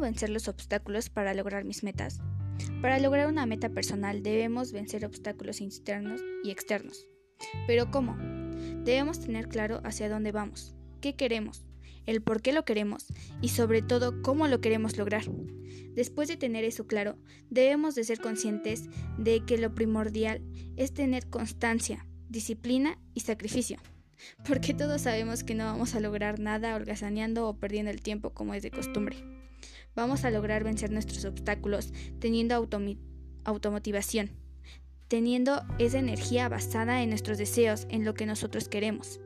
vencer los obstáculos para lograr mis metas? Para lograr una meta personal debemos vencer obstáculos internos y externos. Pero ¿cómo? Debemos tener claro hacia dónde vamos, qué queremos, el por qué lo queremos y sobre todo cómo lo queremos lograr. Después de tener eso claro, debemos de ser conscientes de que lo primordial es tener constancia, disciplina y sacrificio. Porque todos sabemos que no vamos a lograr nada holgazaneando o perdiendo el tiempo como es de costumbre. Vamos a lograr vencer nuestros obstáculos teniendo automotivación, teniendo esa energía basada en nuestros deseos, en lo que nosotros queremos.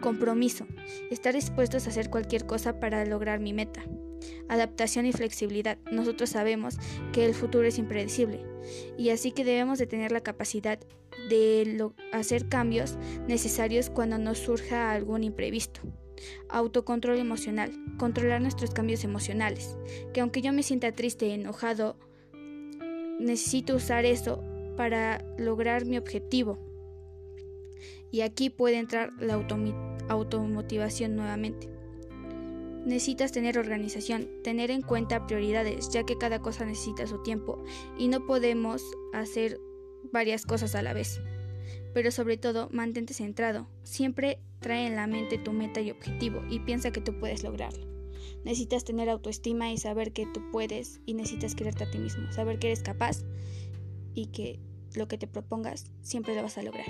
Compromiso. Estar dispuestos a hacer cualquier cosa para lograr mi meta. Adaptación y flexibilidad. Nosotros sabemos que el futuro es impredecible y así que debemos de tener la capacidad de hacer cambios necesarios cuando nos surja algún imprevisto. Autocontrol emocional. Controlar nuestros cambios emocionales. Que aunque yo me sienta triste, enojado, necesito usar eso para lograr mi objetivo. Y aquí puede entrar la automotivación nuevamente. Necesitas tener organización, tener en cuenta prioridades, ya que cada cosa necesita su tiempo y no podemos hacer varias cosas a la vez. Pero sobre todo, mantente centrado. Siempre trae en la mente tu meta y objetivo y piensa que tú puedes lograrlo. Necesitas tener autoestima y saber que tú puedes y necesitas quererte a ti mismo, saber que eres capaz y que lo que te propongas siempre lo vas a lograr.